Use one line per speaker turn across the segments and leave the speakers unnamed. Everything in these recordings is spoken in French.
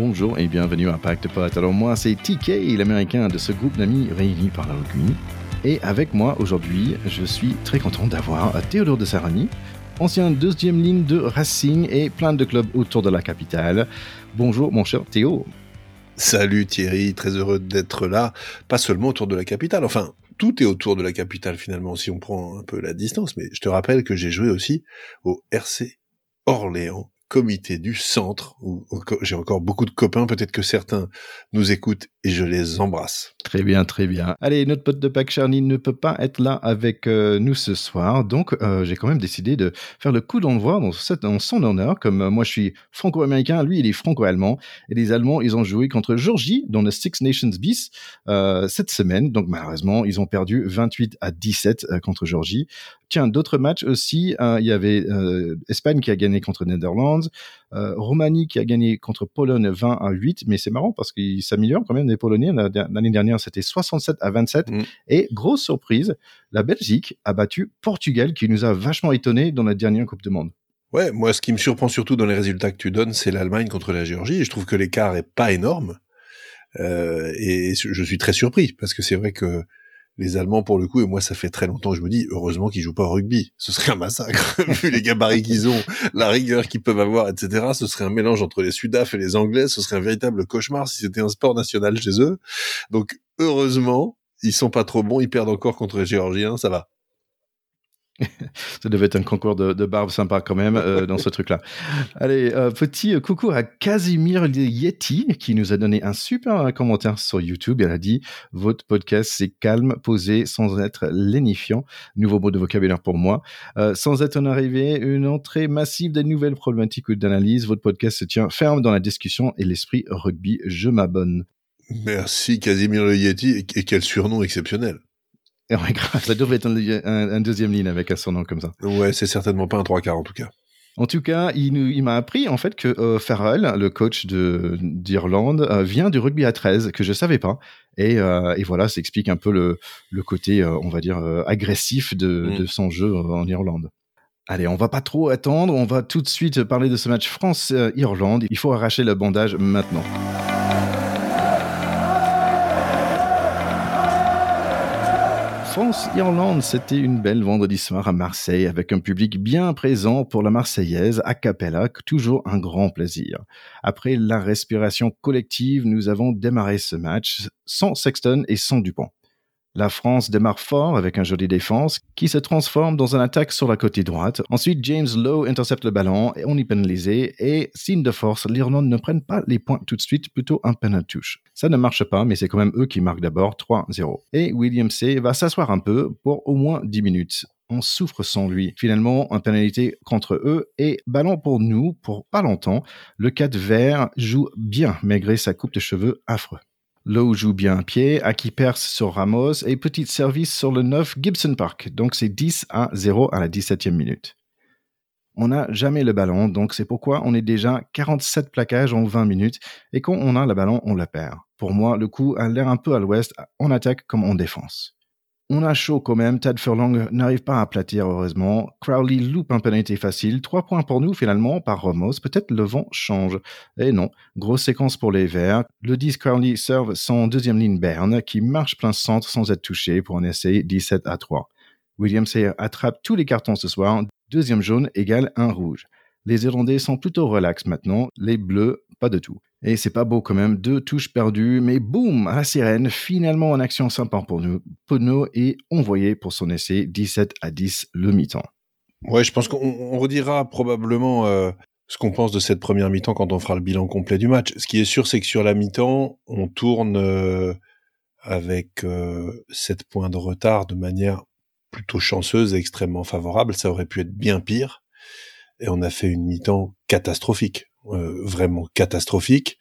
bonjour et bienvenue à Pacte Pot. Alors moi c'est TK, l'américain de ce groupe d'amis réunis par la rugby. Et avec moi aujourd'hui, je suis très content d'avoir Théodore de Sarani, ancien deuxième ligne de Racing et plein de clubs autour de la capitale. Bonjour mon cher Théo.
Salut Thierry, très heureux d'être là, pas seulement autour de la capitale, enfin tout est autour de la capitale finalement si on prend un peu la distance, mais je te rappelle que j'ai joué aussi au RC Orléans comité du centre, où j'ai encore beaucoup de copains, peut-être que certains nous écoutent et je les embrasse.
Très bien, très bien. Allez, notre pote de Pâques Charny ne peut pas être là avec euh, nous ce soir, donc euh, j'ai quand même décidé de faire le coup d'envoi dans son honneur, comme euh, moi je suis franco-américain, lui il est franco-allemand, et les Allemands ils ont joué contre Georgie dans le Six Nations bis cette semaine, donc malheureusement ils ont perdu 28 à 17 contre Georgie. Tiens, d'autres matchs aussi, il y avait Espagne qui a gagné contre Netherlands, Roumanie qui a gagné contre Pologne 20 à 8, mais c'est marrant parce qu'ils s'améliorent quand même les Polonais. L'année dernière, c'était 67 à 27. Mm. Et grosse surprise, la Belgique a battu Portugal, qui nous a vachement étonné dans la dernière Coupe du Monde.
Ouais, moi, ce qui me surprend surtout dans les résultats que tu donnes, c'est l'Allemagne contre la Géorgie. Et je trouve que l'écart est pas énorme. Euh, et je suis très surpris parce que c'est vrai que les Allemands pour le coup et moi ça fait très longtemps que je me dis heureusement qu'ils jouent pas au rugby. Ce serait un massacre vu les gabarits qu'ils ont la rigueur qu'ils peuvent avoir etc ce serait un mélange entre les Sudaf et les Anglais. Ce serait un véritable cauchemar si c'était un sport national chez eux. Donc heureusement ils sont pas trop bons ils perdent encore contre les Géorgiens ça va
ça devait être un concours de, barbe sympa quand même euh, dans ce truc-là. Allez, euh, petit coucou à Casimir Yeti qui nous a donné un super commentaire sur YouTube. Elle a dit votre podcast c'est calme, posé, sans être lénifiant. Nouveau mot de vocabulaire pour moi. Euh, sans être une arrivée, une entrée massive de nouvelles problématiques ou d'analyse. Votre podcast se tient ferme dans la discussion et l'esprit rugby. Je m'abonne.
Merci Casimir Yeti et quel surnom exceptionnel.
Ça devrait être un, deuxième ligne avec un surnom comme ça.
Ouais, c'est certainement pas un trois quarts en tout cas.
En tout cas, il, il m'a appris en fait que euh, Farrell, le coach de d'Irlande, euh, vient du rugby à 13 que je savais pas. Et, euh, et voilà, ça explique un peu le, le côté, on va dire, agressif de, mm. de, son jeu en Irlande. Allez, on va pas trop attendre, on va tout de suite parler de ce match France-Irlande. Il faut arracher le bandage maintenant. France-Irlande, c'était une belle vendredi soir à Marseille avec un public bien présent pour la Marseillaise a cappella, toujours un grand plaisir. Après la respiration collective, nous avons démarré ce match sans Sexton et sans Dupont. La France démarre fort avec un joli défense qui se transforme dans une attaque sur la côté droite. Ensuite, James Lowe intercepte le ballon et on y pénalisé. Et signe de force, l'Irlande ne prennent pas les points tout de suite, plutôt un penalty touche. Ça ne marche pas, mais c'est quand même eux qui marquent d'abord 3-0. Et William C va s'asseoir un peu pour au moins 10 minutes on souffre sans lui. Finalement, un pénalité contre eux et ballon pour nous pour pas longtemps. Le 4 vert joue bien malgré sa coupe de cheveux affreux. Lowe joue bien un pied, Aki perce sur Ramos et petit service sur le 9 Gibson Park. Donc c'est 10 à 0 à la 17e minute. On n'a jamais le ballon, donc c'est pourquoi on est déjà 47 plaquages en 20 minutes et quand on a le ballon, on la perd. Pour moi, le coup a l'air un peu à l'ouest, en attaque comme en défense. On a chaud quand même. Tad Furlong n'arrive pas à aplatir, heureusement. Crowley loupe un penalty facile. Trois points pour nous, finalement, par Ramos. Peut-être le vent change. Et non. Grosse séquence pour les Verts. Le 10 Crowley serve son deuxième ligne Berne, qui marche plein centre sans être touché pour un essai 17 à 3. William Sayer attrape tous les cartons ce soir. Deuxième jaune égale un rouge. Les Irlandais sont plutôt relax maintenant. Les Bleus, pas de tout. Et c'est pas beau quand même, deux touches perdues, mais boum, à sirène, finalement en action sympa pour nous. Pono est envoyé pour son essai 17 à 10 le mi-temps.
Ouais, je pense qu'on redira probablement euh, ce qu'on pense de cette première mi-temps quand on fera le bilan complet du match. Ce qui est sûr, c'est que sur la mi-temps, on tourne euh, avec euh, 7 points de retard de manière plutôt chanceuse et extrêmement favorable. Ça aurait pu être bien pire. Et on a fait une mi-temps catastrophique. Euh, vraiment catastrophique.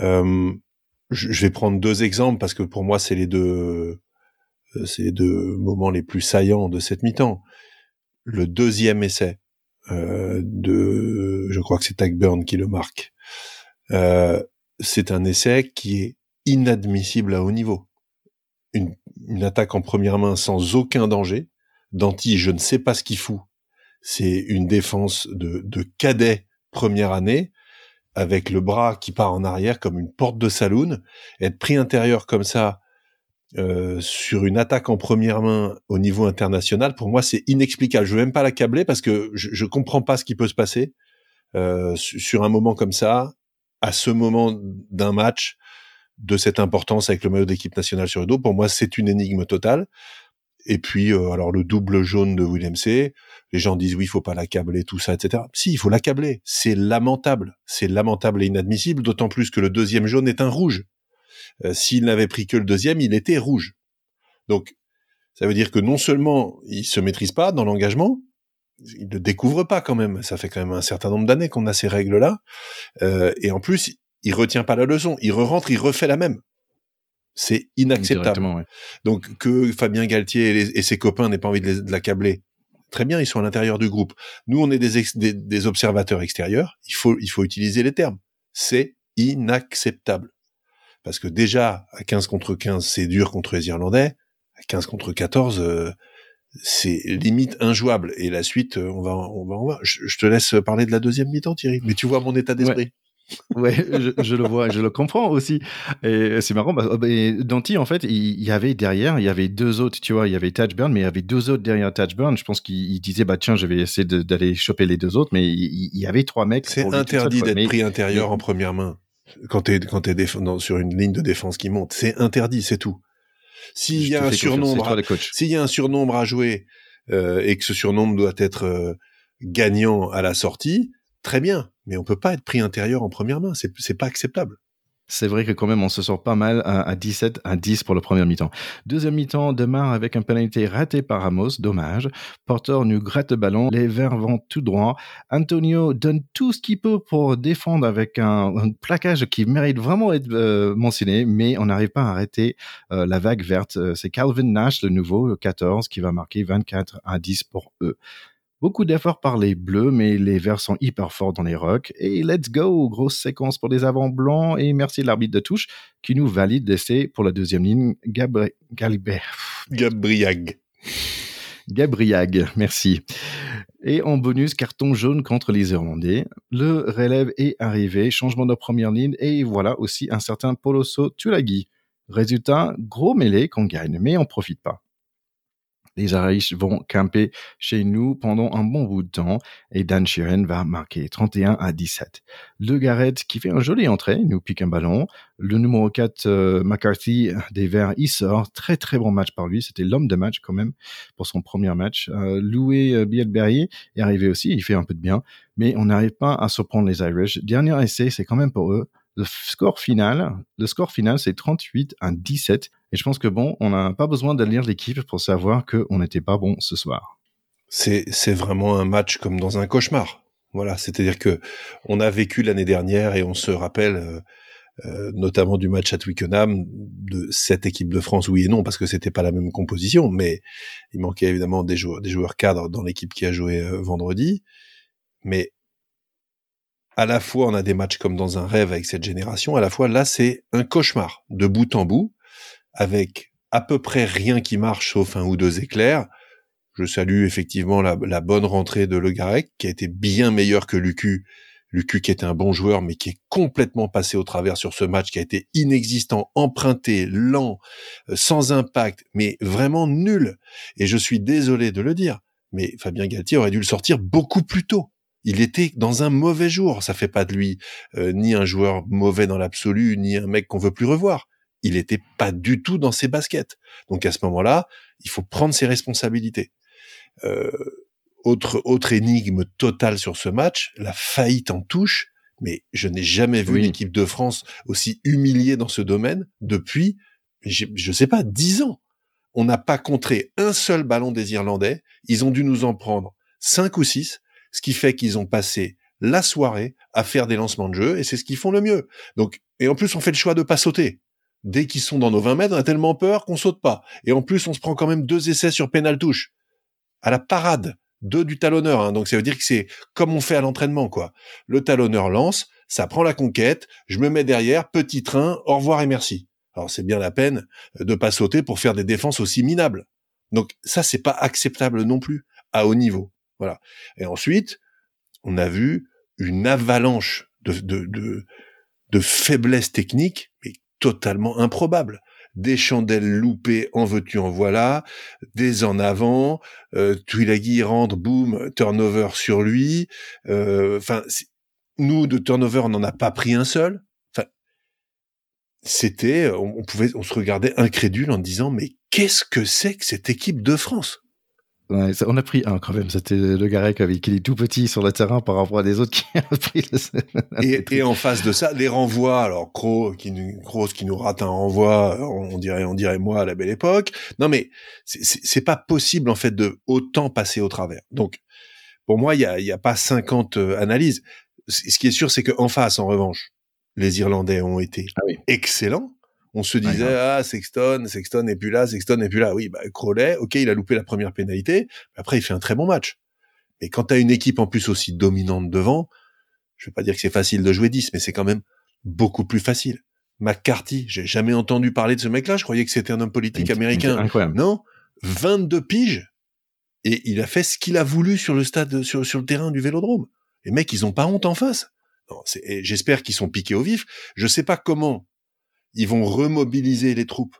Euh, je, vais prendre deux exemples parce que pour moi c'est les deux euh, c'est les deux moments les plus saillants de cette mi-temps. Le deuxième essai de, je crois que c'est Tagburn qui le marque. c'est un essai qui est inadmissible à haut niveau. Une, une, attaque en première main sans aucun danger. Danti, je ne sais pas ce qu'il fout. C'est une défense de, de cadet première année, avec le bras qui part en arrière comme une porte de saloon, être pris intérieur comme ça euh, sur une attaque en première main au niveau international, pour moi c'est inexplicable. Je veux même pas l'accabler parce que je, je comprends pas ce qui peut se passer euh, sur un moment comme ça, à ce moment d'un match de cette importance avec le maillot d'équipe nationale sur le dos. Pour moi, c'est une énigme totale. Et puis, euh, alors le double jaune de William C. Les gens disent oui, il faut pas l'accabler, tout ça, etc. Si, il faut l'accabler. C'est lamentable. C'est lamentable et inadmissible, d'autant plus que le deuxième jaune est un rouge. Euh, s'il n'avait pris que le deuxième, il était rouge. Donc, ça veut dire que non seulement il se maîtrise pas dans l'engagement, il ne découvre pas quand même. Ça fait quand même un certain nombre d'années qu'on a ces règles-là, euh, et en plus, il retient pas la leçon. Il re-rentre, il refait la même. C'est inacceptable. Donc que Fabien Galtier et, ses copains n'aient pas envie de l'accabler, très bien, ils sont à l'intérieur du groupe. Nous, on est des, des, observateurs extérieurs. Il faut, il faut utiliser les termes. C'est inacceptable. Parce que déjà, à 15 contre 15, c'est dur contre les Irlandais. À 15 contre 14, euh, c'est limite injouable. Et la suite, euh, on va, on va, on va. Je, te laisse parler de la deuxième mi-temps, Thierry. Mais tu vois mon état d'esprit.
ouais, je, le vois, je le comprends aussi. Et c'est marrant, bah, Danti, en fait, il, y avait derrière, il y avait deux autres, tu vois, il y avait Touchburn, mais il y avait deux autres derrière Touchburn. Je pense qu'il disait, bah tiens, je vais essayer d'aller choper les deux autres, mais il, y avait trois mecs.
C'est interdit d'être pris intérieur en première main quand t'es quand t'es sur une ligne de défense qui monte. C'est interdit, c'est tout. S'il y a un surnombre, s'il y a un surnombre à jouer euh, et que ce surnombre doit être euh, gagnant à la sortie, très bien mais on peut pas être pris intérieur en première main. C'est, c'est pas acceptable.
C'est vrai que quand même, on se sort pas mal à, 17 à 10 pour le premier mi-temps. Deuxième mi-temps démarre avec un pénalité raté par Ramos, dommage. Porter nous gratte le ballon, les Verts vont tout droit. Antonio donne tout ce qu'il peut pour défendre avec un, plaquage qui mérite vraiment d'être euh, mentionné, mais on n'arrive pas à arrêter euh, la vague verte. Euh, c'est Calvin Nash, le nouveau, le 14, qui va marquer 24 à 10 pour eux. Beaucoup d'efforts par les bleus, mais les verts sont hyper forts dans les rocks. Et let's go, grosse séquence pour les avants blancs. Et merci l'arbitre de touche qui nous valide l'essai pour la deuxième ligne. Gabri
Gabriag.
Gabriag, merci. Et en bonus, carton jaune contre les Irlandais. Le relève est arrivé, changement de première ligne, et voilà aussi un certain Poloso Tulagi. Résultat, gros mêlé qu'on gagne, mais on profite pas les Irish vont camper chez nous pendant un bon bout de temps et Dan Sheeran va marquer 31 à 17. Le Garrett qui fait un joli entrée, nous pique un ballon. Le numéro 4 euh, McCarthy des Verts, il sort. Très très bon match par lui. C'était l'homme de match quand même pour son premier match. Euh, Louis euh, Bielberry est arrivé aussi, il fait un peu de bien, mais on n'arrive pas à surprendre les Irish. Dernier essai, c'est quand même pour eux le score final, le score final, c'est 38 à 17. Et je pense que bon, on n'a pas besoin de lire l'équipe pour savoir qu'on n'était pas bon ce soir.
C'est, vraiment un match comme dans un cauchemar. Voilà, c'est-à-dire que on a vécu l'année dernière et on se rappelle euh, euh, notamment du match à Twickenham de cette équipe de France, oui et non, parce que c'était pas la même composition, mais il manquait évidemment des joueurs, des joueurs cadres dans l'équipe qui a joué euh, vendredi. Mais à la fois on a des matchs comme dans un rêve avec cette génération, à la fois là c'est un cauchemar de bout en bout, avec à peu près rien qui marche sauf un ou deux éclairs. Je salue effectivement la, bonne rentrée de Le Garec, qui a été bien meilleur que Lucu. Lucu qui était un bon joueur, mais qui est complètement passé au travers sur ce match, qui a été inexistant, emprunté, lent, euh, sans impact, mais vraiment nul. Et je suis désolé de le dire, mais Fabien Galtier aurait dû le sortir beaucoup plus tôt il était dans un mauvais jour. Ça fait pas de lui euh, ni un joueur mauvais dans l'absolu, ni un mec qu'on veut plus revoir. Il était pas du tout dans ses baskets. Donc à ce moment-là, il faut prendre ses responsabilités. Euh, autre autre énigme totale sur ce match, la faillite en touche. Mais je n'ai jamais vu l'équipe de France aussi humiliée dans ce domaine depuis, je, je sais pas, dix ans. On n'a pas contré un seul ballon des Irlandais. Ils ont dû nous en prendre cinq ou six ce qui fait qu'ils ont passé la soirée à faire des lancements de jeu, et c'est ce qu'ils font le mieux. Donc, et en plus, on fait le choix de pas sauter. Dès qu'ils sont dans nos 20 mètres, on a tellement peur qu'on saute pas. Et en plus, on se prend quand même deux essais sur pénal touche. À la parade. Deux du talonneur, hein. donc ça veut dire que c'est comme on fait à l'entraînement, quoi. Le talonneur lance, ça prend la conquête, je me mets derrière, petit train, au revoir et merci. Alors c'est bien la peine de pas sauter pour faire des défenses aussi minables. Donc ça, c'est pas acceptable non plus à haut niveau. Voilà. Et ensuite, on a vu une avalanche de, de, de, de faiblesse technique, mais totalement improbable des chandelles loupées, en veux-tu, en voilà, des en avant, euh, rentre, boum, turnover sur lui. Euh, enfin, nous, de turnover, on n'en a pas pris un seul. Enfin, c'était, on, pouvait, on se regardait incrédule en disant, mais qu'est-ce que c'est que cette équipe de France?
On a pris un quand même. C'était le Garec avec qui est tout petit sur le terrain par rapport à des autres qui ont pris
le... et, et, en face de ça, les renvois. Alors Kroos qui, qui nous rate un renvoi, on dirait, on dirait moi à la belle époque. Non mais c'est pas possible en fait de autant passer au travers. Donc pour moi, il y a, y a pas 50 euh, analyses. Ce qui est sûr, c'est qu'en face, en revanche, les Irlandais ont été ah excellents on se disait ah Sexton, Sexton n'est plus là, Sexton n'est plus là. Oui, bah Crowley, ok, il a loupé la première pénalité, après il fait un très bon match. Mais quand tu as une équipe en plus aussi dominante devant, je vais pas dire que c'est facile de jouer 10, mais c'est quand même beaucoup plus facile. McCarthy, j'ai jamais entendu parler de ce mec-là, je croyais que c'était un homme politique américain. Incroyable. Non, 22 piges et il a fait ce qu'il a voulu sur le stade sur, sur le terrain du Vélodrome. Les mecs, ils ont pas honte en face. J'espère qu'ils sont piqués au vif. Je sais pas comment ils vont remobiliser les troupes.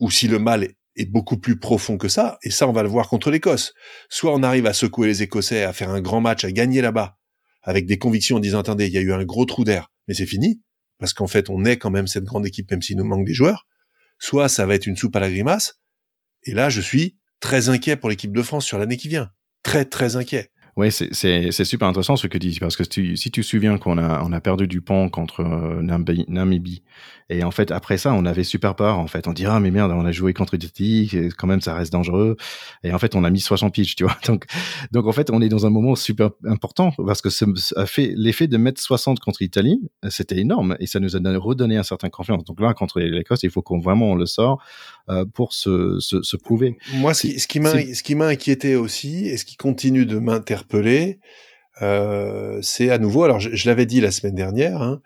Ou si le mal est beaucoup plus profond que ça, et ça on va le voir contre l'Écosse. Soit on arrive à secouer les Écossais, à faire un grand match, à gagner là-bas, avec des convictions en disant attendez, il y a eu un gros trou d'air, mais c'est fini, parce qu'en fait on est quand même cette grande équipe même s'il nous manque des joueurs. Soit ça va être une soupe à la grimace, et là je suis très inquiet pour l'équipe de France sur l'année qui vient. Très très inquiet.
Oui, c'est super intéressant ce que tu dis, parce que si tu te souviens qu'on a, on a perdu du pont contre euh, Namibie, et en fait, après ça, on avait super peur, en fait. On dit, ah, mais merde, on a joué contre Haïti, quand même, ça reste dangereux. Et en fait, on a mis 60 pitch, tu vois. Donc, donc, en fait, on est dans un moment super important, parce que ça fait l'effet de mettre 60 contre l'Italie, c'était énorme, et ça nous a redonné un certain confiance. Donc là, contre l'Écosse, il faut qu'on vraiment on le sort pour se, se, se, prouver.
Moi, ce qui, ce qui m'a inquiété aussi, et ce qui continue de m'interpeller, euh, c'est à nouveau, alors je, l'avais dit la semaine dernière, hein,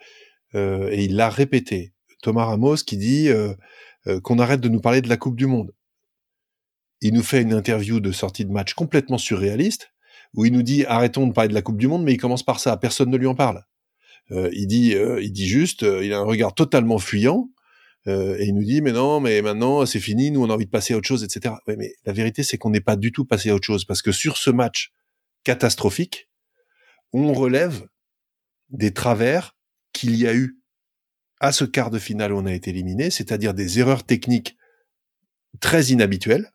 euh, et il l'a répété, Thomas Ramos qui dit euh, qu'on arrête de nous parler de la Coupe du Monde. Il nous fait une interview de sortie de match complètement surréaliste, où il nous dit arrêtons de parler de la Coupe du Monde, mais il commence par ça, personne ne lui en parle. il dit, il dit juste, il a un regard totalement fuyant, et il nous dit mais non mais maintenant c'est fini nous on a envie de passer à autre chose etc ouais, mais la vérité c'est qu'on n'est pas du tout passé à autre chose parce que sur ce match catastrophique, on relève des travers qu'il y a eu à ce quart de finale où on a été éliminé, c'est-à-dire des erreurs techniques très inhabituelles.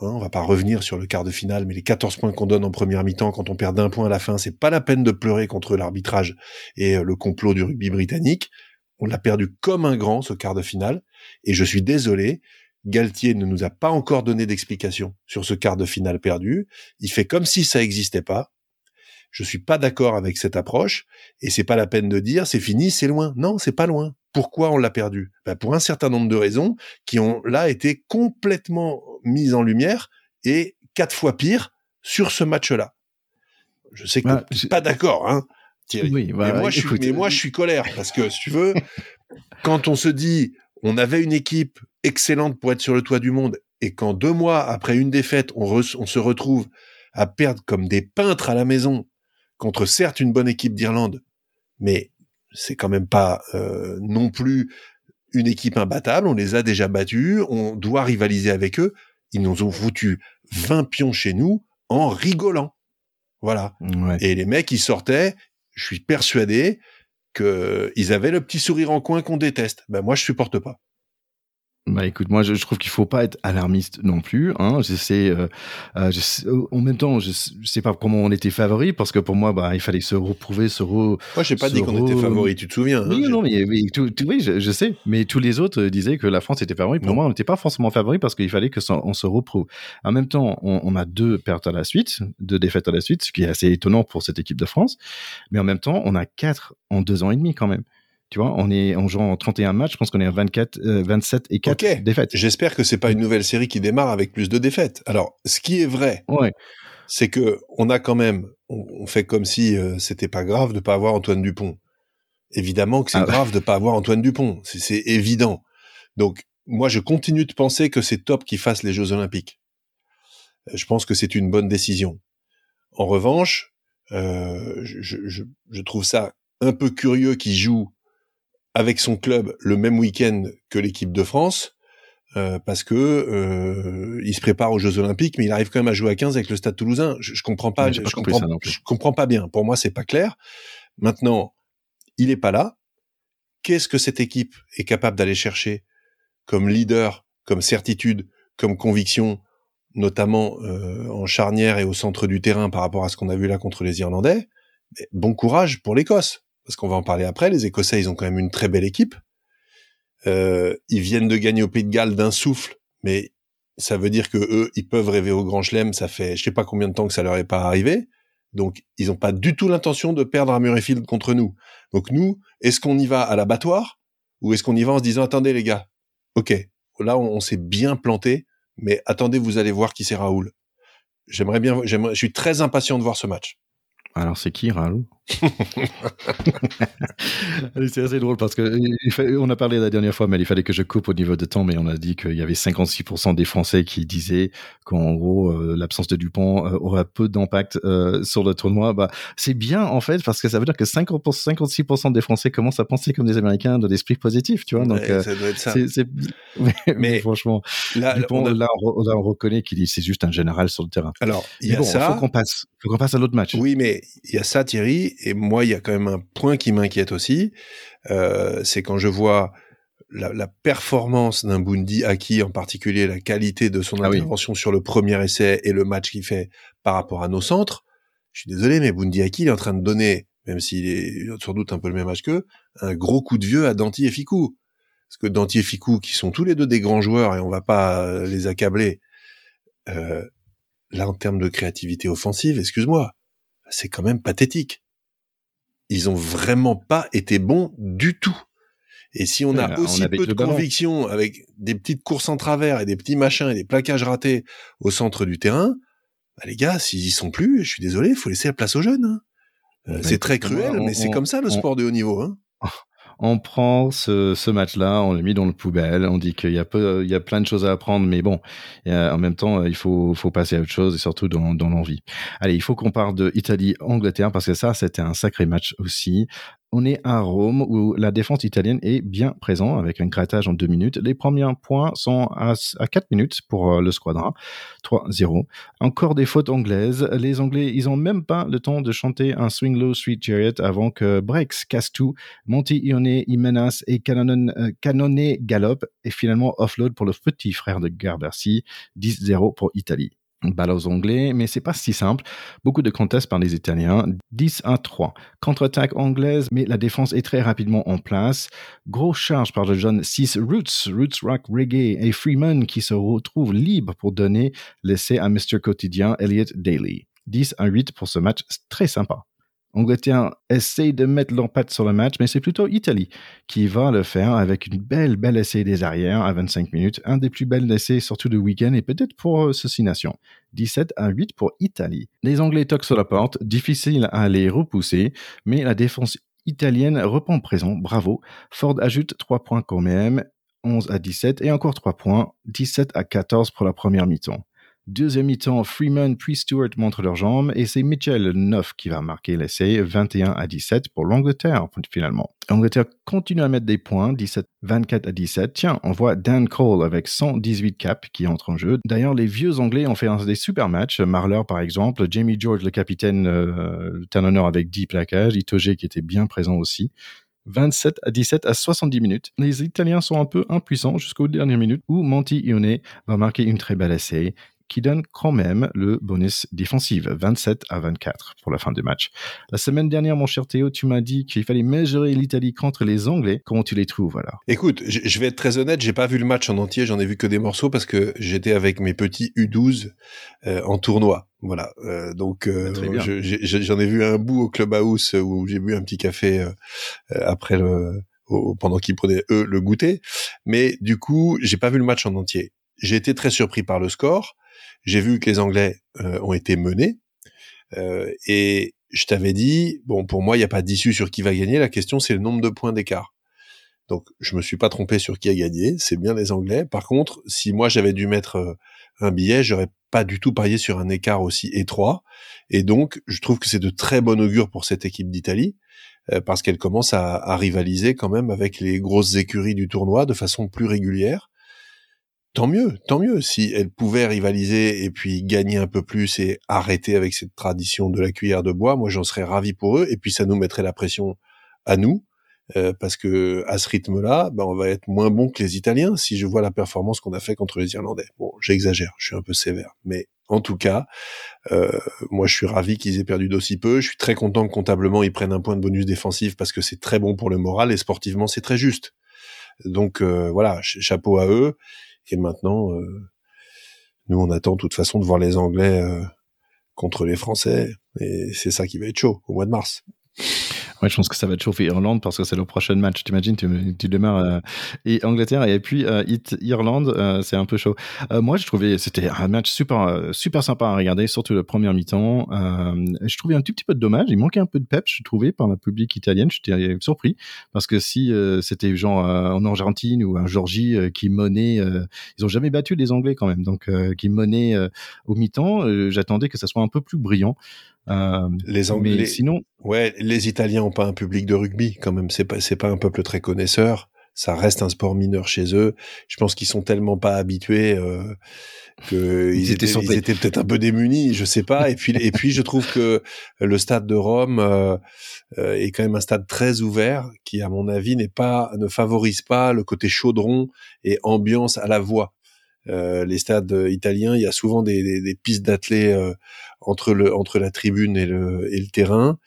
Hein, on va pas revenir sur le quart de finale, mais les 14 points qu'on donne en première mi-temps quand on perd d'un point à la fin, c'est pas la peine de pleurer contre l'arbitrage et euh, le complot du rugby britannique. On l'a perdu comme un grand, ce quart de finale. Et je suis désolé, Galtier ne nous a pas encore donné d'explication sur ce quart de finale perdu. Il fait comme si ça n'existait pas. Je suis pas d'accord avec cette approche et c'est pas la peine de dire c'est fini, c'est loin. Non, c'est pas loin. Pourquoi on l'a perdu? Ben Pour un certain nombre de raisons qui ont là été complètement mises en lumière et quatre fois pire sur ce match-là. Je sais que tu pas d'accord, hein, Thierry. mais, bah, moi, je suis, mais moi, je suis colère parce que si tu veux, quand on se dit on avait une équipe excellente pour être sur le toit du monde, et quand deux mois après une défaite, on, se retrouve à perdre comme des peintres à la maison contre certes une bonne équipe d'Irlande, mais c'est quand même pas euh, non plus une équipe imbattable. On les a déjà battus, on doit rivaliser avec eux. Ils nous ont foutu 20 pions chez nous en rigolant. Voilà. Et les mecs, ils sortaient, je suis persuadé, qu'ils avaient le petit sourire en coin qu'on déteste. Ben moi, je supporte pas.
Bah écoute, moi je, je, trouve qu'il faut pas être alarmiste non plus. Hein. Je sais, euh, euh je en même temps, je, je, sais pas comment on était favori parce que pour moi, bah il fallait se reprouver, se re.
Moi, j'ai pas dit qu'on était favori. Tu te souviens hein,
Oui, non, mais, oui, je, sais. Mais tous les autres disaient que la France était favori. Pour moi, on n'était pas forcément favori parce qu'il fallait que on se reprouve. En même temps, on, on, a deux pertes à la suite, deux défaites à la suite, ce qui est assez étonnant pour cette équipe de France. Mais en même temps, on a quatre en deux ans et demi quand même. Tu vois, on est en jouant 31 matchs, je pense qu'on est à 24, 27 et 4 défaites.
J'espère que c'est pas une nouvelle série qui démarre avec plus de défaites. Alors, ce qui est vrai, c'est que on a quand même, on, fait comme si euh, c'était pas grave de pas avoir Antoine Dupont. Évidemment que c'est ah. grave de pas avoir Antoine Dupont, c'est évident. Donc, moi, je continue de penser que c'est top qu'il fasse les Jeux Olympiques. Je pense que c'est une bonne décision. En revanche, Euh, je, je, je, trouve ça un peu curieux qu'il joue avec son club le même week-end que l'équipe de France. Euh, parce que euh, il se prépare aux Jeux Olympiques, mais il arrive quand même à jouer à 15 avec le Stade Toulousain. Je, je comprends pas, je, comprends, je comprends pas bien. Pour moi, c'est pas clair. Maintenant, il est pas là. Qu'est-ce que cette équipe est capable d'aller chercher comme leader, comme certitude, comme conviction, notamment euh, en charnière et au centre du terrain par rapport à ce qu'on a vu là contre les Irlandais? Bon courage pour l'Écosse, parce qu'on va en parler après. Les Écossais, ils ont quand même une très belle équipe. Euh, ils viennent de gagner au Pays de Galles d'un souffle, mais ça veut dire que eux, ils peuvent rêver au Grand Chelem. Ça fait, je sais pas combien de temps que ça leur est pas arrivé. Donc, ils n'ont pas du tout l'intention de perdre à Murrayfield contre nous. Donc, nous, est-ce qu'on y va à l'abattoir ou est-ce qu'on y va en se disant, attendez les gars, ok, là, on, s'est bien planté, mais attendez, vous allez voir qui c'est Raoul. J'aimerais bien, je suis très impatient de voir ce match.
Alors c'est qui Raoul? C'est assez drôle parce que on a parlé la dernière fois, mais il fallait que je coupe au niveau de temps, mais on a dit qu'il y avait 56% des Français qui disaient qu'en gros euh, l'absence de Dupont euh, aurait peu d'impact euh, sur le tournoi. Bah c'est bien en fait parce que ça veut dire que 50 56% des Français commencent à penser comme des Américains de l'esprit positif, tu vois. Donc c'est mais, franchement, là, Dupont, là, on, reconnaît qu'il c'est juste un général sur le terrain.
Alors il y a ça.
Faut qu'on passe, faut qu'on passe à l'autre match.
Oui, mais il y a ça, Thierry, et moi, il y a quand même un point qui m'inquiète aussi, euh, c'est quand je vois la, la performance d'un Bundy Aki, en particulier la qualité de son ah intervention sur le premier essai et le match qu'il fait par rapport à nos centres. Je suis désolé, mais Bundy Aki, il est en train de donner, même s'il est sans doute un peu le même âge qu'eux, un gros coup de vieux à Danti et Ficou. Parce que Danti et Ficou, qui sont tous les deux des grands joueurs, et on va pas les accabler, euh, là, en termes de créativité offensive, excuse-moi, c'est quand même pathétique. Ils ont vraiment pas été bons du tout. Et si on a aussi peu de conviction avec des petites courses en travers et des petits machins et des plaquages ratés au centre du terrain, bah les gars, s'ils y sont plus, je suis désolé, il faut laisser la place aux jeunes. Hein. Euh, c'est très cruel, mais c'est comme ça le sport de haut niveau. Hein.
On prend ce, ce match-là, on le met dans le poubelle, on dit qu'il y a peu, il y a plein de choses à apprendre, mais bon, en même temps, il faut, faut passer à autre chose et surtout dans, dans l'envie. Allez, il faut qu'on parle de Italie-Angleterre parce que ça, c'était un sacré match aussi. On est à Rome où la défense italienne est bien présente avec un grattage en deux minutes. Les premiers points sont à, à 4 minutes pour euh, le squadron. 3-0. Encore des fautes anglaises. Les Anglais, ils ont même pas le temps de chanter un Swing Low Street Chariot avant que Brex casse tout. Monty Ione, Imenas et Cannon, euh, et finalement offload pour le petit frère de Garbercy. 10-0 pour Italie balle aux Anglais, mais c'est pas si simple. Beaucoup de contests par les Italiens. 10 à 3. Contre-attaque anglaise, mais la défense est très rapidement en place. Gros charge par le jeune 6 Roots, Roots Rock Reggae et Freeman qui se retrouve libre pour donner l'essai à Mr. Quotidien Elliot Daly. 10 à 8 pour ce match très sympa. Angleterre essaye de mettre l'empathie sur le match, mais c'est plutôt Italie qui va le faire avec une belle, belle essai des arrières à 25 minutes. Un des plus belles essais, surtout de week-end et peut-être pour euh, ceci nation. 17 à 8 pour Italie. Les Anglais toquent sur la porte, difficile à les repousser, mais la défense italienne reprend présent, bravo. Ford ajoute 3 points quand même, 11 à 17 et encore 3 points, 17 à 14 pour la première mi-temps. Deuxième mi-temps, Freeman puis Stewart montrent leurs jambes et c'est Mitchell 9 qui va marquer l'essai 21 à 17 pour l'Angleterre finalement. L'Angleterre continue à mettre des points 17 24 à 17. Tiens, on voit Dan Cole avec 118 caps qui entre en jeu. D'ailleurs, les vieux Anglais ont fait des super matchs. Marler par exemple, Jamie George le capitaine euh, honneur avec 10 plaquages, Itoge qui était bien présent aussi. 27 à 17 à 70 minutes. Les Italiens sont un peu impuissants jusqu'aux dernières minutes où Monty Ione va marquer une très belle essai qui donne quand même le bonus défensif, 27 à 24 pour la fin du match. La semaine dernière, mon cher Théo, tu m'as dit qu'il fallait mesurer l'Italie contre les Anglais. Comment tu les trouves alors?
Écoute, je vais être très honnête, j'ai pas vu le match en entier, j'en ai vu que des morceaux parce que j'étais avec mes petits U12 euh, en tournoi. Voilà, euh, donc euh, j'en ai vu un bout au clubhouse où j'ai bu un petit café après le pendant qu'ils prenaient eux le goûter, mais du coup j'ai pas vu le match en entier. J'ai été très surpris par le score. J'ai vu que les Anglais euh, ont été menés. Euh, et je t'avais dit, bon, pour moi, il n'y a pas d'issue sur qui va gagner. La question, c'est le nombre de points d'écart. Donc, je me suis pas trompé sur qui a gagné. C'est bien les Anglais. Par contre, si moi j'avais dû mettre euh, un billet, j'aurais pas du tout parié sur un écart aussi étroit. Et donc, je trouve que c'est de très bon augure pour cette équipe d'Italie euh, parce qu'elle commence à, à, rivaliser quand même avec les grosses écuries du tournoi de façon plus régulière. Tant mieux, tant mieux. Si elle pouvait rivaliser et puis gagner un peu plus et arrêter avec cette tradition de la cuillère de bois, moi j'en serais ravi pour eux. Et puis ça nous mettrait la pression à nous euh, parce que à ce rythme-là, ben, on va être moins bon que les Italiens si je vois la performance qu'on a fait contre les Irlandais. Bon, j'exagère, je suis un peu sévère, mais en tout cas, euh, moi je suis ravi qu'ils aient perdu d'aussi peu. Je suis très content que comptablement ils prennent un point de bonus défensif parce que c'est très bon pour le moral et sportivement c'est très juste. Donc euh, voilà, chapeau à eux. Et maintenant, euh, nous on attend de toute façon de voir les Anglais euh, contre les Français et c'est ça qui va être chaud au mois de mars.
Ouais, je pense que ça va te chauffer Irlande parce que c'est le prochain match. T'imagines, tu, tu démarres euh, et Angleterre et puis euh, Irlande, euh, c'est un peu chaud. Euh, moi, je trouvais c'était un match super euh, super sympa à regarder, surtout le premier mi-temps. je trouvais un tout petit peu de dommage. Il manquait un peu de pep, je trouvais, par la public italienne. J'étais surpris parce que si c'était genre en Argentine ou en Georgie qui menait, ils ont jamais battu les Anglais quand même, donc qui menait au mi-temps. J'attendais que ça soit un peu plus brillant.
Euh, les Anglais, sinon, ouais, les Italiens ont pas un public de rugby quand même. C'est pas, c'est pas un peuple très connaisseur. Ça reste un sport mineur chez eux. Je pense qu'ils sont tellement pas habitués euh, que ils, étaient, ils étaient peut-être un peu démunis, je sais pas. Et puis, et puis, je trouve que le stade de Rome euh, euh, est quand même un stade très ouvert, qui, à mon avis, n'est pas, ne favorise pas le côté chaudron et ambiance à la voix. Euh, les stades italiens, il y a souvent des, pistes d'athlètes euh, entre le entre la tribune et le et le terrain.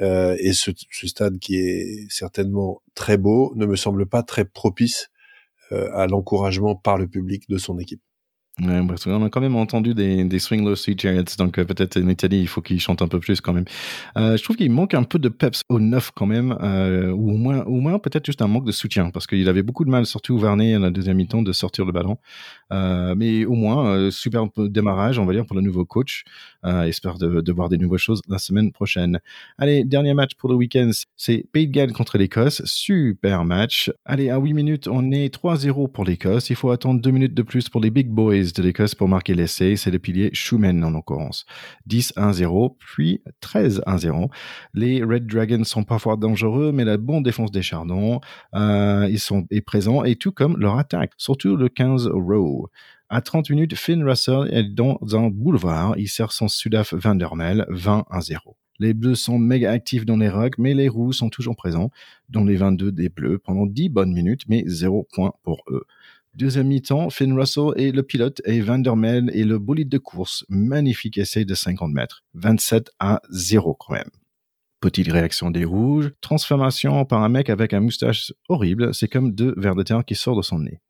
Euh, et ce, stade qui est certainement très beau ne me semble pas très propice euh, à l'encouragement par le public de son équipe.
On a quand même entendu des, des Swing Low Sweet Chariots, donc euh, peut-être en Italie, il faut qu'ils chantent un peu plus quand même. Euh, je trouve qu'il manque un peu de peps au neuf quand même, euh, ou au moins, peut-être juste un manque de soutien, parce qu'il avait beaucoup de mal, surtout Varney en la deuxième mi-temps, de sortir le ballon. Mais au moins, super démarrage, on va dire, pour le nouveau coach. Espère de, de, voir des nouvelles choses la semaine prochaine. Allez, dernier match pour le week-end, c'est Pays de Galles contre l'Écosse. Super match. Allez, à 8 minutes, on est 3-0 pour l'Écosse. Il faut attendre 2 minutes de plus pour les Big Boys de l'Écosse pour marquer l'essai. C'est le pilier Schumann en l'occurrence. 10-1-0, puis 13-1-0. Les Red Dragons sont parfois dangereux, mais la bonne défense des Chardons, euh, est présent, et tout comme leur attaque, surtout le 15 row. À 30 minutes, Finn Russell est dans un boulevard. Il sert son Sudaf Vandermel 20 0. Les bleus sont méga actifs dans les rocks, mais les rouges sont toujours présents dans les 22 des bleus pendant 10 bonnes minutes, mais 0 point pour eux. Deuxième mi-temps, Finn Russell est le pilote et Vandermel est le bolide de course. Magnifique essai de 50 mètres. 27 à 0 quand même. Petite réaction des rouges. Transformation par un mec avec un moustache horrible. C'est comme deux vers de terre qui sortent de son nez.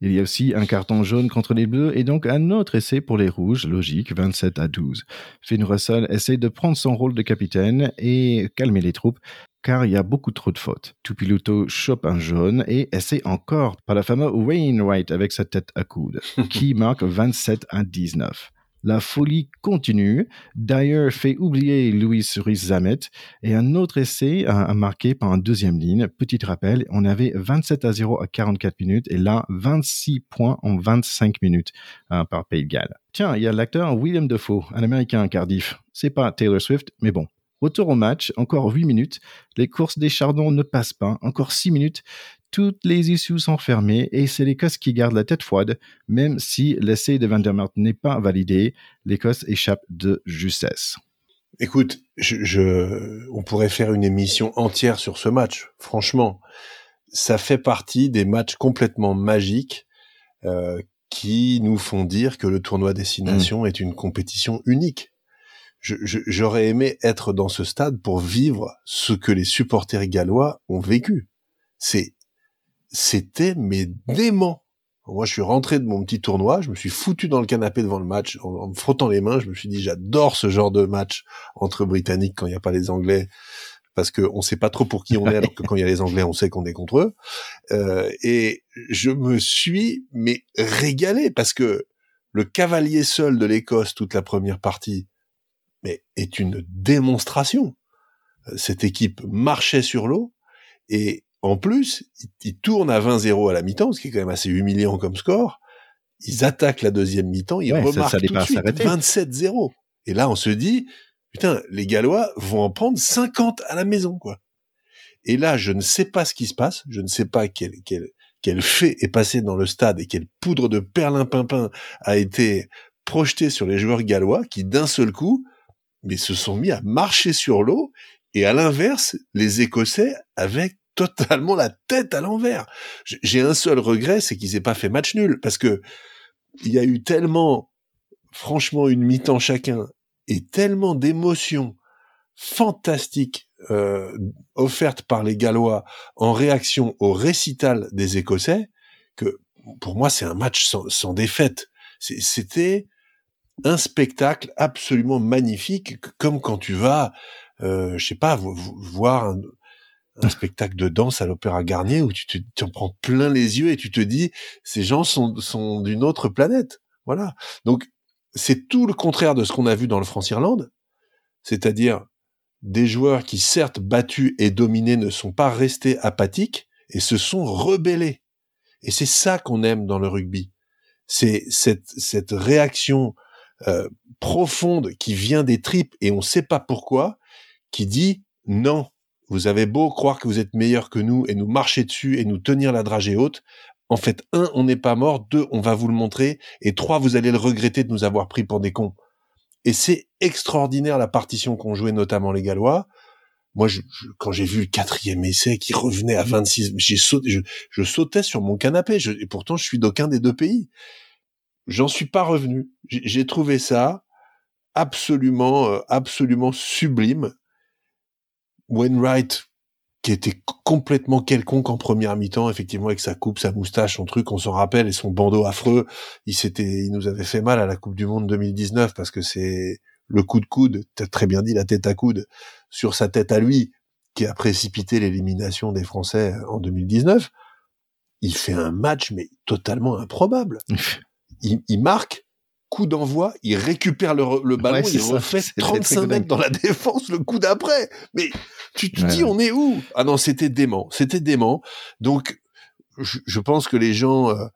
Il y a aussi un carton jaune contre les bleus et donc un autre essai pour les rouges, logique, 27 à 12. Finn Russell essaie de prendre son rôle de capitaine et calmer les troupes car il y a beaucoup trop de fautes. Tupiluto chope un jaune et essaie encore par la fameuse Wainwright avec sa tête à coude, qui marque 27 à 19. La folie continue. Dyer fait oublier Louis Ruiz-Zamet et un autre essai a, marqué par un deuxième ligne. Petit rappel, on avait 27 à 0 à 44 minutes et là 26 points en 25 minutes hein, par Pays de Galles. Tiens, il y a l'acteur William Defoe, un américain à Cardiff. C'est pas Taylor Swift, mais bon, Retour au match, encore 8 minutes. Les courses des Chardons ne passent pas. Encore 6 minutes toutes les issues sont fermées et c'est l'Écosse qui garde la tête froide, même si l'essai de Vandermeer n'est pas validé, l'Écosse échappe de justesse.
Écoute, je, on pourrait faire une émission entière sur ce match. Franchement, ça fait partie des matchs complètement magiques euh, qui nous font dire que le tournoi Destination mmh. est une compétition unique. J'aurais aimé être dans ce stade pour vivre ce que les supporters gallois ont vécu. C'est c'était mais dément. Moi, je suis rentré de mon petit tournoi, je me suis foutu dans le canapé devant le match en, me frottant les mains. Je me suis dit, j'adore ce genre de match entre Britanniques quand il n'y a pas les Anglais, parce qu'on ne sait pas trop pour qui on est, alors que quand il y a les Anglais, on sait qu'on est contre eux. Euh, et je me suis mais régalé parce que le cavalier seul de l'Écosse toute la première partie, mais est une démonstration. Cette équipe marchait sur l'eau et en plus, ils, tournent à 20-0 à la mi-temps, ce qui est quand même assez humiliant comme score. Ils attaquent la deuxième mi-temps, ils remarquent tout de suite 27-0. Et là, on se dit, putain, les Gallois vont en prendre 50 à la maison, quoi. Et là, je ne sais pas ce qui se passe, je ne sais pas quel, quel, quel fait est passé dans le stade et quelle poudre de perlimpinpin a été projetée sur les joueurs gallois qui, d'un seul coup, mais se sont mis à marcher sur l'eau et à l'inverse, les Écossais avaient totalement la tête à l'envers. J'ai un seul regret, c'est qu'ils aient pas fait match nul parce que il y a eu tellement, franchement, une mi-temps chacun et tellement d'émotions fantastiques euh, offertes par les Gallois en réaction au récital des Écossais que pour moi c'est un match sans, sans défaite. C'était un spectacle absolument magnifique, comme quand tu vas, euh, je sais pas, voir un, spectacle de danse à l'Opéra Garnier où tu te, en prends plein les yeux et tu te dis ces gens sont, sont d'une autre planète. Voilà. Donc c'est tout le contraire de ce qu'on a vu dans le France-Irlande, c'est-à-dire des joueurs qui certes battus et dominés ne sont pas restés apathiques et se sont rebellés. Et c'est ça qu'on aime dans le rugby. C'est cette, cette réaction euh, profonde qui vient des tripes et on ne sait pas pourquoi, qui dit non, vous avez beau croire que vous êtes meilleur que nous et nous marcher dessus et nous tenir la dragée haute. En fait, un, on n'est pas mort. Deux, on va vous le montrer. Et trois, vous allez le regretter de nous avoir pris pour des cons. Et c'est extraordinaire la partition qu'ont joué notamment les Gallois. Moi, je, quand j'ai vu le quatrième essai qui revenait à 26, j'ai sauté, je, sautais sur mon canapé. et pourtant, je suis d'aucun des deux pays. J'en suis pas revenu. J'ai trouvé ça absolument, euh, absolument sublime. Wainwright, qui était complètement quelconque en première mi-temps, effectivement, avec sa coupe, sa moustache, son truc, on s'en rappelle, et son bandeau affreux, il s'était, il nous avait fait mal à la Coupe du Monde 2019 parce que c'est le coup de coude, t'as très bien dit la tête à coude, sur sa tête à lui, qui a précipité l'élimination des Français en 2019. Il fait un match, mais totalement improbable. Il, il marque, coup d'envoi, il récupère le, ballon, il refait 35 mètres dans la défense le coup d'après. Mais tu te dis, on est où? Ah non, c'était dément, c'était dément. Donc, je, pense que les gens, euh,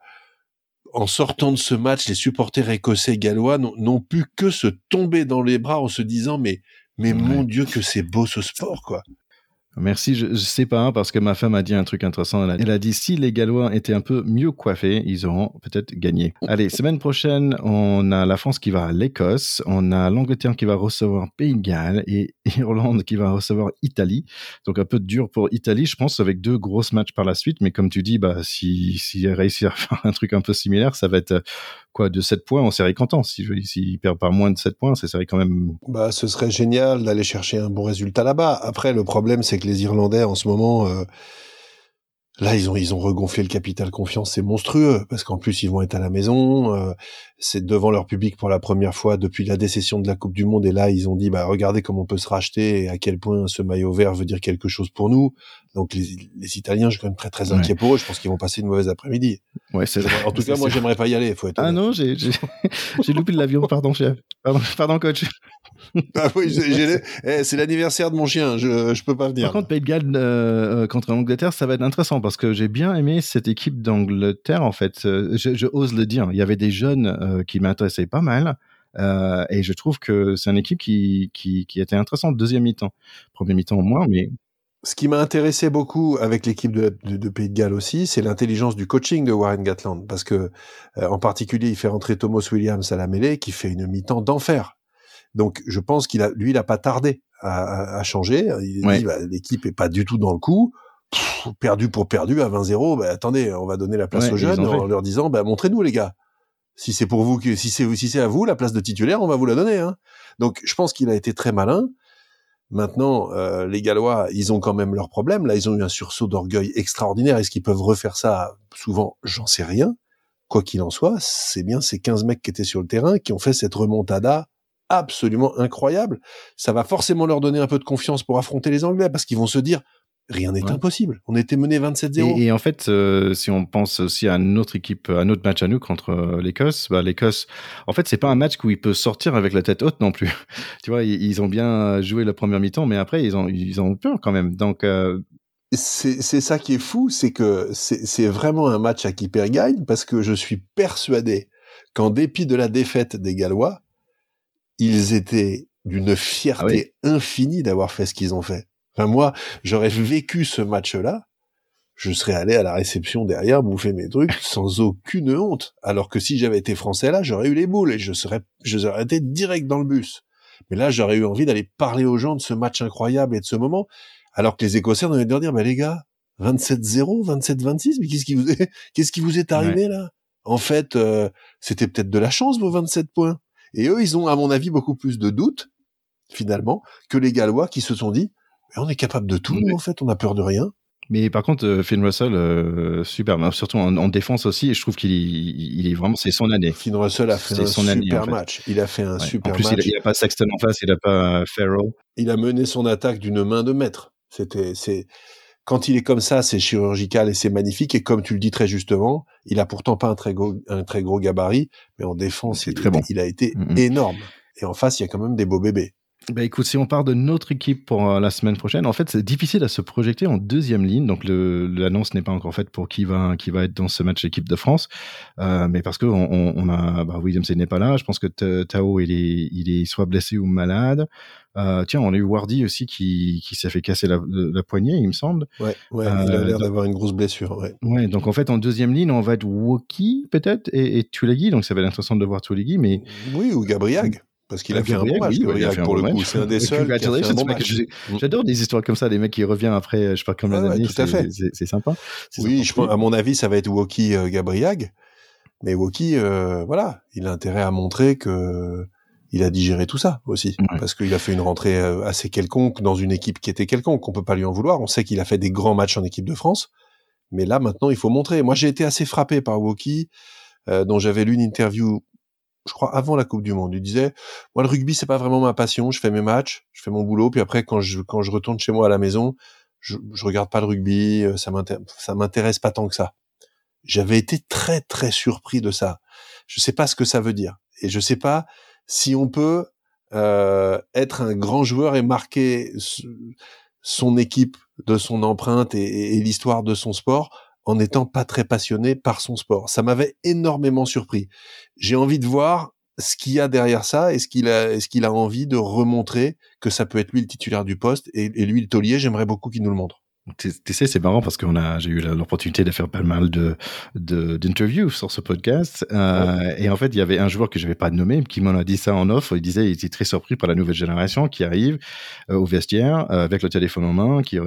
en sortant de ce match, les supporters écossais gallois n'ont pu que se tomber dans les bras en se disant, mais mais mon Dieu que c'est beau ce sport, quoi.
Merci, je, sais pas, parce que ma femme a dit un truc intéressant. Elle a, dit si les Gallois étaient un peu mieux coiffés, ils auront peut-être gagné. Allez, semaine prochaine, on a la France qui va à l'Écosse, on a l'Angleterre qui va recevoir Pays de Galles et Irlande qui va recevoir Italie. Donc un peu dur pour Italie, je pense, avec deux grosses matchs par la suite. Mais comme tu dis, bah si si réussir à faire un truc un peu similaire, ça va être quoi de 7 points en série content. Si s'il perd pas moins de 7 points, c'est série quand même.
Bah, ce serait génial d'aller chercher un bon résultat là-bas. Après, le problème, c'est que les Irlandais en ce moment, euh, Là, ils ont ils ont regonflé le capital confiance, c'est monstrueux parce qu'en plus ils vont être à la maison, euh, c'est devant leur public pour la première fois depuis la décession de la Coupe du Monde et là ils ont dit bah regardez comment on peut se racheter et à quel point ce maillot vert veut dire quelque chose pour nous. Donc les, les Italiens, je suis quand même très très inquiet pour eux. Je pense qu'ils vont passer une mauvaise après-midi.
Ouais, c'est
En tout cas, moi j'aimerais pas y aller. Faut être
ah non, j'ai j'ai loupé l'avion. Pardon chef. Pardon, pardon coach.
ah oui, eh, c'est l'anniversaire de mon chien, je, je peux pas venir.
Par contre, Pays de Galles euh, contre l'Angleterre, ça va être intéressant parce que j'ai bien aimé cette équipe d'Angleterre en fait. Euh, je, je, ose le dire, il y avait des jeunes euh, qui m'intéressaient pas mal. Euh, et je trouve que c'est une équipe qui, qui, qui était intéressante deuxième mi-temps. Premier mi-temps au moins, mais
ce qui m'a intéressé beaucoup avec l'équipe de, de, Pays de Galles aussi, c'est l'intelligence du coaching de Warren Gatland, parce que en particulier, il fait rentrer Thomas Williams à la mêlée, qui fait une mi-temps d'enfer. Donc, je pense qu'il a, lui, il a pas tardé à, à changer. Il dit, bah, l'équipe est pas du tout dans le coup. perdu pour perdu à 20-0. Bah, attendez, on va donner la place aux jeunes en leur disant, bah, montrez-nous les gars. Si c'est pour vous si c'est, si c'est à vous la place de titulaire, on va vous la donner. Hein. Donc, je pense qu'il a été très malin. Maintenant, euh, les Gallois, ils ont quand même leurs problèmes. Là, ils ont eu un sursaut d'orgueil extraordinaire. Est-ce qu'ils peuvent refaire ça? Souvent, j'en sais rien. Quoi qu'il en soit, c'est bien ces 15 mecs qui étaient sur le terrain qui ont fait cette remontada absolument incroyable. Ça va forcément leur donner un peu de confiance pour affronter les Anglais parce qu'ils vont se dire rien n'est impossible. On était mené 27-0.
Et, en fait, euh, si on pense aussi à une autre équipe, à un autre match à nous contre euh, l'Écosse, bah, l'Écosse, en fait, c'est pas un match où il peut sortir avec la tête haute non plus. tu vois, ils, ont bien joué la première mi-temps, mais après, ils ont, ils ont peur quand même. Donc, euh,
c'est ça qui est fou, c'est que c'est vraiment un match à qui perd gagne parce que je suis persuadé qu'en dépit de la défaite des Gallois, ils étaient d'une fierté ah infinie d'avoir fait ce qu'ils ont fait. Enfin, moi, j'aurais vécu ce match-là, je serais allé à la réception derrière bouffer mes trucs sans aucune honte. Alors que si j'avais été français là, j'aurais eu les boules et je serais, je serais été direct dans le bus. Mais là, j'aurais eu envie d'aller parler aux gens de ce match incroyable et de ce moment. Alors que les Écossais, on avait de dire, bah les gars, 27-0, 27-26, mais qu'est-ce qui vous est, qu'est-ce qui vous est arrivé là? En fait, euh, c'était peut-être de la chance vos 27 points. Et eux, ils ont, à mon avis, beaucoup plus de doutes finalement que les Gallois qui se sont dit, on est capable de tout, en fait, on a peur de rien.
Mais par contre, euh, Finn Russell, euh, super, surtout en, défense aussi, et je trouve qu'il il est vraiment, c'est son année.
Finn Russell a fait un super match. Il a fait un super match.
En plus, il n'a pas Sexton en face, il n'a pas Farrell.
Il a mené son attaque d'une main de maître. C'était, c'est, quand il est comme ça, c'est chirurgical et c'est magnifique. Et comme tu le dis très justement, il a pourtant pas un très gros, un très gros gabarit, mais en défense, il, très bon. il a été mm, mm. énorme. Et en face, il y a quand même des beaux bébés.
Bah écoute, si on part de notre équipe pour euh, la semaine prochaine, en fait, c'est difficile à se projeter en deuxième ligne. Donc, l'annonce n'est pas encore faite pour qui va, qui va être dans ce match équipe de France. Euh, mais parce que on, on a, bah, Williams n'est pas là. Je pense que Tao, il est, il est soit blessé ou malade. Euh, tiens, on a eu Wardy aussi qui, qui s'est fait casser la, la, poignée, il me semble.
Ouais, ouais il a l'air euh, d'avoir une grosse blessure. Ouais.
ouais. donc en fait, en deuxième ligne, on va être Woki peut-être et, et Tulagi. Donc ça va être intéressant de voir Tulagi, mais
oui, ou Gabriag. Parce qu'il a fait un bon match, pour le coup. C'est un des seuls bon match.
J'adore des histoires comme ça, des mecs qui reviennent après, je sais pas combien d'années.
tout à fait.
C'est sympa.
Oui, à mon avis, ça va être Woki euh, Gabriag. Mais Woki, euh, voilà, il a intérêt à montrer que il a digéré tout ça aussi, parce qu'il a fait une rentrée euh, assez quelconque dans une équipe qui était quelconque. On peut pas lui en vouloir. On sait qu'il a fait des grands matchs en équipe de France, mais là maintenant, il faut montrer. Moi, j'ai été assez frappé par Woki, euh, dont j'avais lu une interview je crois avant la Coupe du Monde. Il disait moi le rugby c'est pas vraiment ma passion. Je fais mes matchs, je fais mon boulot, puis après quand je quand je retourne chez moi à la maison, je, je regarde pas le rugby. Euh, ça m'intéresse m'intéresse pas tant que ça. J'avais été très très surpris de ça. Je sais pas ce que ça veut dire et je sais pas si on peut euh, être un grand joueur et marquer son équipe de son empreinte et l'histoire de son sport en n'étant pas très passionné par son sport. Ça m'avait énormément surpris. J'ai envie de voir ce qu'il y a derrière ça. Est-ce qu'il a, est-ce qu'il a envie de remontrer que ça peut être lui le titulaire du poste et, et lui le taulier? J'aimerais beaucoup qu'il nous le montre.
Tu sais, c'est marrant parce qu'on a, j'ai eu l'opportunité de faire pas mal de, d'interviews sur ce podcast. Euh, et en fait, il y avait un joueur que je vais pas nommer qui m'en a dit ça en offre. Il disait, il était très surpris par la nouvelle génération qui arrive euh, au vestiaire euh, avec le téléphone en main, qui,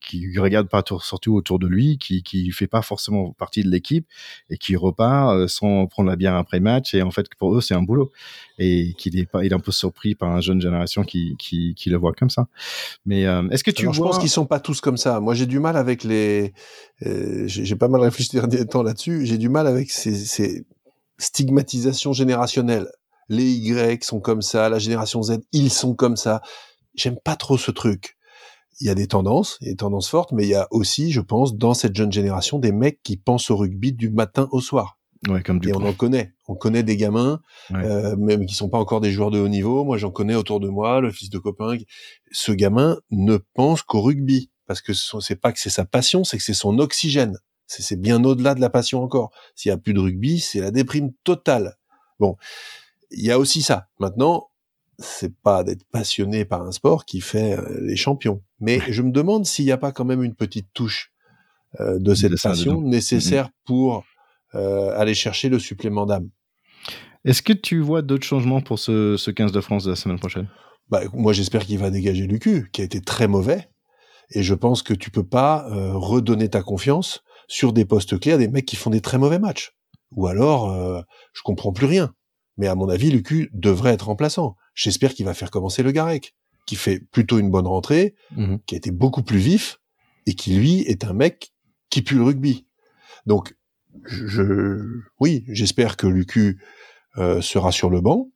qui regarde pas surtout autour de lui, qui, qui fait pas forcément partie de l'équipe et qui repart sans prendre la bière après match. Et en fait, pour eux, c'est un boulot et qu'il est pas, il est un peu surpris par une jeune génération qui, qui, qui le voit comme ça. Mais est-ce que tu
vois... Je pense qu'ils sont pas tous comme ça. Moi, j'ai du mal avec les. Euh, j'ai pas mal réfléchi ces derniers temps là-dessus. J'ai du mal avec ces, ces, stigmatisations générationnelles. Les Y sont comme ça, la génération Z, ils sont comme ça. J'aime pas trop ce truc. Il y a des tendances, il y a des tendances fortes, mais il y a aussi, je pense, dans cette jeune génération, des mecs qui pensent au rugby du matin au soir.
Ouais, comme du
et on en connaît. On connaît des gamins, euh, même qui sont pas encore des joueurs de haut niveau. Moi, j'en connais autour de moi, le fils de copain. Ce gamin ne pense qu'au rugby parce que c'est pas que c'est sa passion, c'est que c'est son oxygène. C'est bien au-delà de la passion encore. S'il y a plus de rugby, c'est la déprime totale. Bon, il y a aussi ça. Maintenant, c'est pas d'être passionné par un sport qui fait euh, les champions. Mais je me demande s'il n'y a pas quand même une petite touche euh, de cette passion nécessaire mm-hmm. pour euh, aller chercher le supplément d'âme.
Est-ce que tu vois d'autres changements pour ce, ce 15 de France de la semaine prochaine?
Bah, Moi, j'espère qu'il va dégager Lucu, qui a été très mauvais. Et je pense que tu peux pas euh, redonner ta confiance sur des postes clés à des mecs qui font des très mauvais matchs. Ou alors, euh, je comprends plus rien. Mais à mon avis, Lucu devrait être remplaçant. J'espère qu'il va faire commencer le Garec, qui fait plutôt une bonne rentrée, mmh qui a été beaucoup plus vif, et qui lui est un mec qui pue le rugby. Donc, je, oui, j'espère que Lucu euh, sera sur le banc.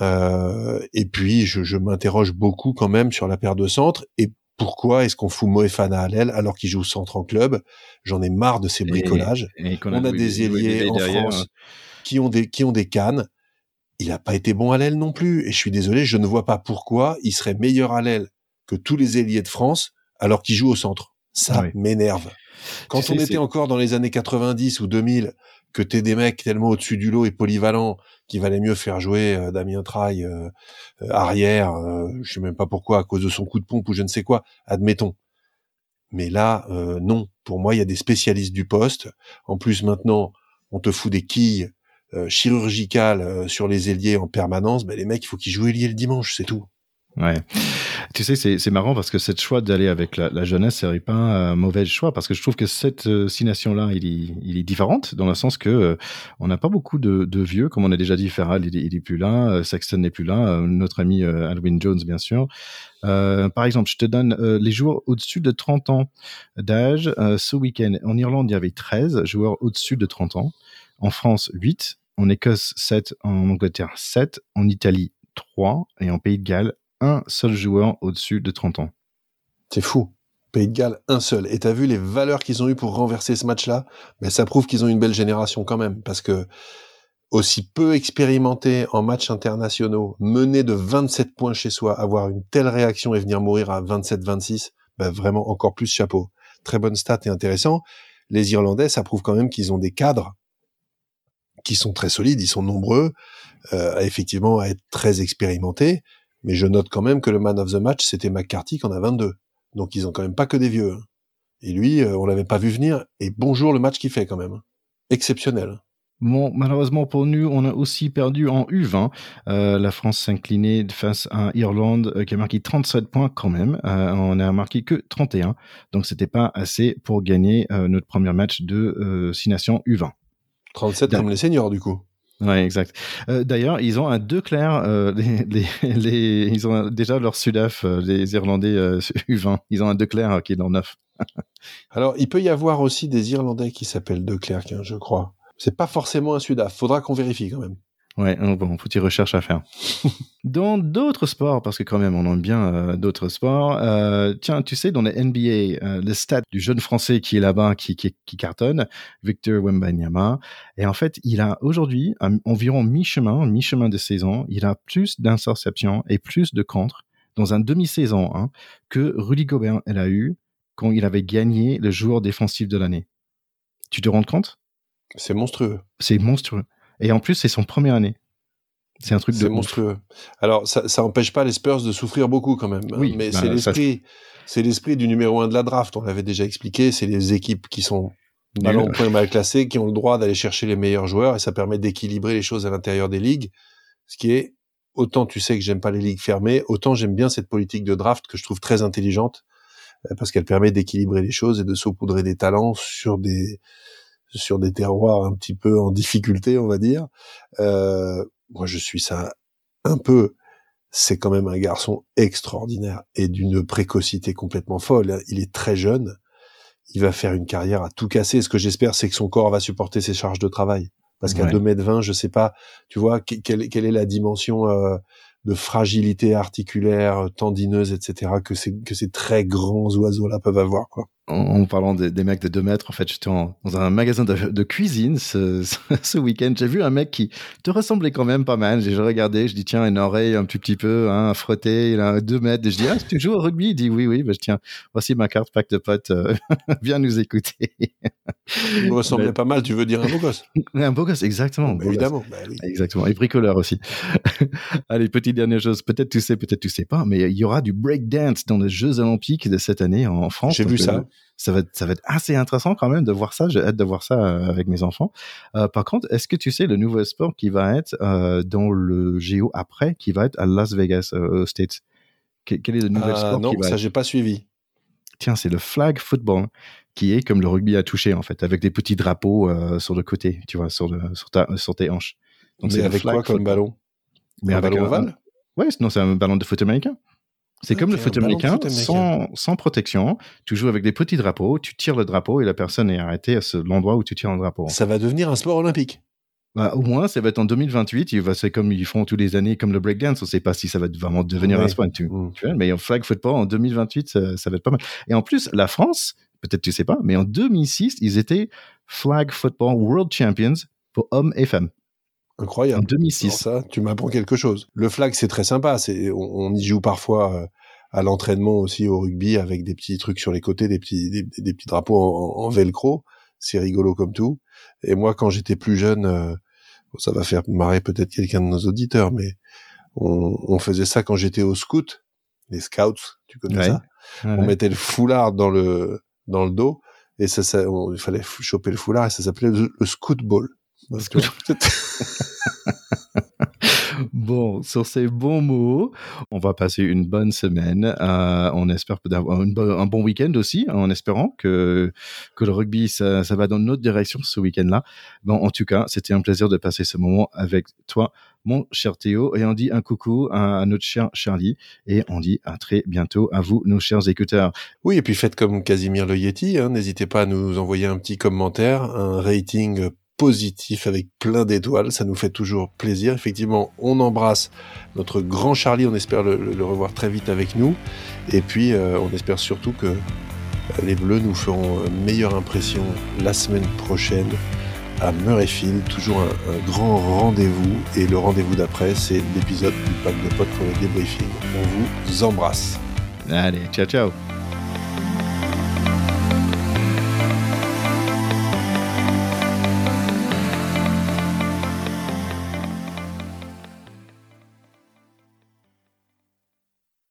Euh, et puis, je, je m'interroge beaucoup quand même sur la paire de centre et pourquoi est-ce qu'on fout Moefana à l'aile alors qu'il joue centre en club? J'en ai marre de ces bricolages. on, a, des ailiers en France hein. qui ont des qui ont des cannes. Il n'a pas été bon à l'aile non plus. Et je suis désolé, je ne vois pas pourquoi il serait meilleur à l'aile que tous les ailiers de France alors qu'il joue au centre. Ça m'énerve. Quand on était encore dans les années 90 ou 2000, que t'es des mecs tellement au-dessus du lot et polyvalents qu'il valait mieux faire jouer euh, Damien Traille euh, euh, arrière, je sais même pas pourquoi, à cause de son coup de pompe ou je ne sais quoi, admettons. Mais là, non. Pour moi, il y a des spécialistes du poste. En plus, maintenant, on te fout des quilles chirurgicales sur les ailiers en permanence. Ben, les mecs, il faut qu'ils jouent ailier le dimanche, c'est tout.
Ouais. Tu sais, c'est marrant parce que cette choix d'aller avec la, la jeunesse serait pas un mauvais choix parce que je trouve que cette euh, là il il est différente dans le sens que euh, on n'a pas beaucoup de, de, vieux, comme on a déjà dit, Ferral, il, il est plus là, euh, Sexton n'est plus là, euh, notre ami Alwyn Jones, bien sûr. par exemple, je te donne les joueurs au-dessus de 30 ans d'âge. ce week-end, en Irlande, il y avait 13 joueurs au-dessus de 30 ans. En France, 8. En Écosse, 7. En Angleterre, 7. En Italie, 3. Et en Pays de Galles, un seul joueur au-dessus de 30 ans.
C'est fou. Pays de Galles, un seul. Et t'as vu les valeurs qu'ils ont eues pour renverser ce match-là? Mais ça prouve qu'ils ont une belle génération quand même, parce que aussi peu expérimenté en matchs internationaux, mener de 27 points chez soi, avoir une telle réaction et venir mourir à 27-26, ben vraiment encore plus chapeau. Très bonne stat et intéressant. Les Irlandais, ça prouve quand même qu'ils ont des cadres qui sont très solides, ils sont nombreux, euh, effectivement à être très expérimentés. Mais je note quand même que le man of the match, c'était McCarthy qui en a 22. Donc ils ont quand même pas que des vieux. Hein. Et lui, euh, on l'avait pas vu venir. Et bonjour le match qu'il fait quand même. Exceptionnel.
Bon, malheureusement pour nous, on a aussi perdu en U20. Euh, la France s'inclinait face à Irlande euh, qui a marqué 37 points quand même. on a marqué que 31. Donc c'était pas assez pour gagner notre premier match de 6 nations U20.
37 comme les seniors du coup.
Ouais, exact. Euh, d'ailleurs, ils ont un deux clairs. Euh, ils ont déjà leur Sudaf, euh, les Irlandais U20. Ils ont un deux clairs qui est dans neuf.
Alors, il peut y avoir aussi des Irlandais qui s'appellent deux clairs, je crois. C'est pas forcément un Sudaf. Faudra qu'on vérifie quand même.
Ouais, bon, faut y recherche à faire. dans d'autres sports, parce que quand même on aime bien euh, d'autres sports. Euh, tiens, tu sais, dans la NBA, euh, le stade du jeune Français qui est là-bas, qui, qui, qui, cartonne, Victor Wembanyama, et en fait, il a aujourd'hui environ mi-chemin, mi-chemin de saison, il a plus d'interceptions et plus de contre dans un demi-saison hein, que Rudy Gobert elle a eu quand il avait gagné le joueur défensif de l'année. Tu te rends compte?
C'est monstrueux.
C'est monstrueux. Et en plus, c'est son première année. C'est un truc
de monstrueux. Alors, ça, ça empêche pas les Spurs de souffrir beaucoup quand même. Hein. Oui, mais bah, c'est l'esprit, c'est l'esprit du numéro un de la draft. On l'avait déjà expliqué. C'est les équipes qui sont mal en point, mal classées, qui ont le droit d'aller chercher les meilleurs joueurs et ça permet d'équilibrer les choses à l'intérieur des ligues. Ce qui est autant tu sais que j'aime pas les ligues fermées, autant j'aime bien cette politique de draft que je trouve très intelligente euh, parce qu'elle permet d'équilibrer les choses et de saupoudrer des talents sur des sur des terroirs un petit peu en difficulté, on va dire. Euh, moi, je suis ça un peu. C'est quand même un garçon extraordinaire et d'une précocité complètement folle. Il est très jeune. Il va faire une carrière à tout casser. Ce que j'espère, c'est que son corps va supporter ses charges de travail. Parce qu'à 2 mètres 20, je sais pas, tu vois, quelle, quelle est la dimension euh, de fragilité articulaire, tendineuse, etc. que ces, que ces très grands oiseaux-là peuvent avoir, quoi
en, parlant des, mecs de 2 mètres, en fait, j'étais dans un magasin de, cuisine ce, ce week-end. J'ai vu un mec qui te ressemblait quand même pas mal. J'ai regardé, je dis tiens, une oreille un petit, petit peu, hein, à frotter, il a 2 mètres. je dis ah, tu joues au rugby? Il dit oui, oui. Bah, je tiens, voici ma carte pack de potes. Euh, viens nous écouter.
Il me ressemblait pas mal. Tu veux dire un beau gosse?
Un beau gosse, exactement.
évidemment. Bah
exactement. Et bricoleur aussi. Allez, petite dernière chose. Peut-être tu sais, peut-être tu sais pas, mais il y aura du break dance dans les Jeux Olympiques de cette année en France.
J'ai vu ça
ça va, être, ça va être assez intéressant quand même de voir ça. J'ai hâte de voir ça euh, avec mes enfants. Euh, par contre, est-ce que tu sais le nouveau sport qui va être euh, dans le Géo après, qui va être à Las Vegas, aux States? Quel est le nouveau sport
Non,
qui va
ça, j'ai pas suivi.
Tiens, c'est le flag football qui est comme le rugby à toucher en fait, avec des petits drapeaux sur le côté, tu vois, sur, sur, ta, sur tes hanches.
Donc c'est avec quoi comme ballon?
Mais un ballon ovale? Ouais, non, c'est un ballon de foot américain. C'est comme le foot américain, sans, sans, protection. Tu joues avec des petits drapeaux, tu tires le drapeau et la personne est arrêtée à l'endroit où tu tires le drapeau.
Ça va devenir un sport olympique.
Bah, au moins, ça va être en 2028. C'est comme ils font tous les années, comme le breakdance. On ne sait pas si ça va vraiment devenir un sport. Tu, mm. tu vois, mais en flag football en 2028, ça, ça, va être pas mal. Et en plus, la France, peut-être tu sais pas, mais en 2006, ils étaient flag football world champions pour hommes et femmes.
Incroyable.
En 2006.
ça, tu m'apprends quelque chose. Le flag, c'est très sympa. C'est, on, y joue parfois euh, à l'entraînement aussi au rugby avec des petits trucs sur les côtés, des petits des, petits drapeaux en, velcro. C'est rigolo comme tout. Et moi, quand j'étais plus jeune, euh, ça va faire marrer peut-être quelqu'un de nos auditeurs, mais on, on faisait ça quand j'étais au scout, les scouts, tu connais ça? On mettait le foulard dans le dans le dos et ça, ça il fallait choper le foulard et ça s'appelait le,
bon, sur ces bons mots, on va passer une bonne semaine. Euh, on espère d'avoir un bon week-end aussi, en espérant que, que le rugby, ça, ça va dans notre direction ce week-end-là. Bon, en tout cas, c'était un plaisir de passer ce moment avec toi, mon cher Théo. Et on dit un coucou à, notre cher Charlie. Et on dit à très bientôt à vous, nos chers écouteurs.
Oui, et puis faites comme Casimir le Yeti. Hein. N'hésitez pas à nous envoyer un petit commentaire, un rating positif avec plein d'étoiles. Ça nous fait toujours plaisir. Effectivement, on embrasse notre grand Charlie. On espère le, revoir très vite avec nous. Et puis, euh, on espère surtout que les Bleus nous feront meilleure impression la semaine prochaine à Murrayfield. Toujours un, grand rendez-vous. Et le rendez-vous d'après, c'est l'épisode du pack de potes pour le débriefing. On vous embrasse.
Allez, ciao ciao